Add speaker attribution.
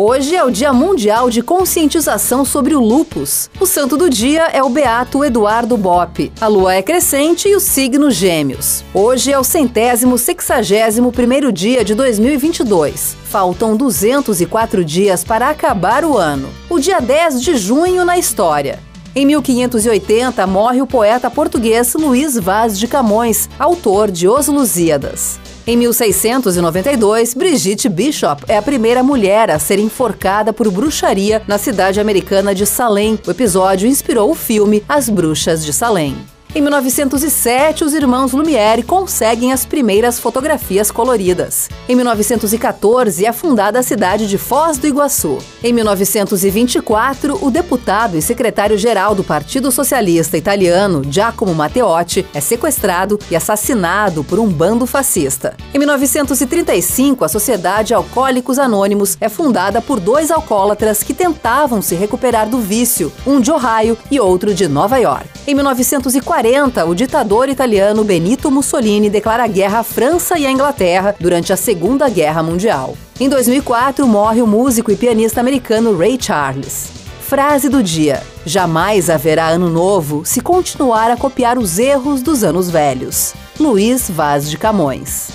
Speaker 1: Hoje é o Dia Mundial de Conscientização sobre o Lupus. O santo do dia é o Beato Eduardo Bopp. A lua é crescente e o signo Gêmeos. Hoje é o centésimo sexagésimo primeiro dia de 2022. Faltam 204 dias para acabar o ano. O dia 10 de junho na história. Em 1580, morre o poeta português Luís Vaz de Camões, autor de Os Lusíadas. Em 1692, Brigitte Bishop é a primeira mulher a ser enforcada por bruxaria na cidade americana de Salem. O episódio inspirou o filme As Bruxas de Salem. Em 1907, os irmãos Lumière conseguem as primeiras fotografias coloridas. Em 1914, é fundada a cidade de Foz do Iguaçu. Em 1924, o deputado e secretário-geral do Partido Socialista Italiano, Giacomo Matteotti, é sequestrado e assassinado por um bando fascista. Em 1935, a Sociedade Alcoólicos Anônimos é fundada por dois alcoólatras que tentavam se recuperar do vício, um de Ohio e outro de Nova York. Em 1940, o ditador italiano Benito Mussolini declara guerra à França e à Inglaterra durante a Segunda Guerra Mundial. Em 2004, morre o músico e pianista americano Ray Charles. Frase do dia: Jamais haverá ano novo se continuar a copiar os erros dos anos velhos. Luiz Vaz de Camões.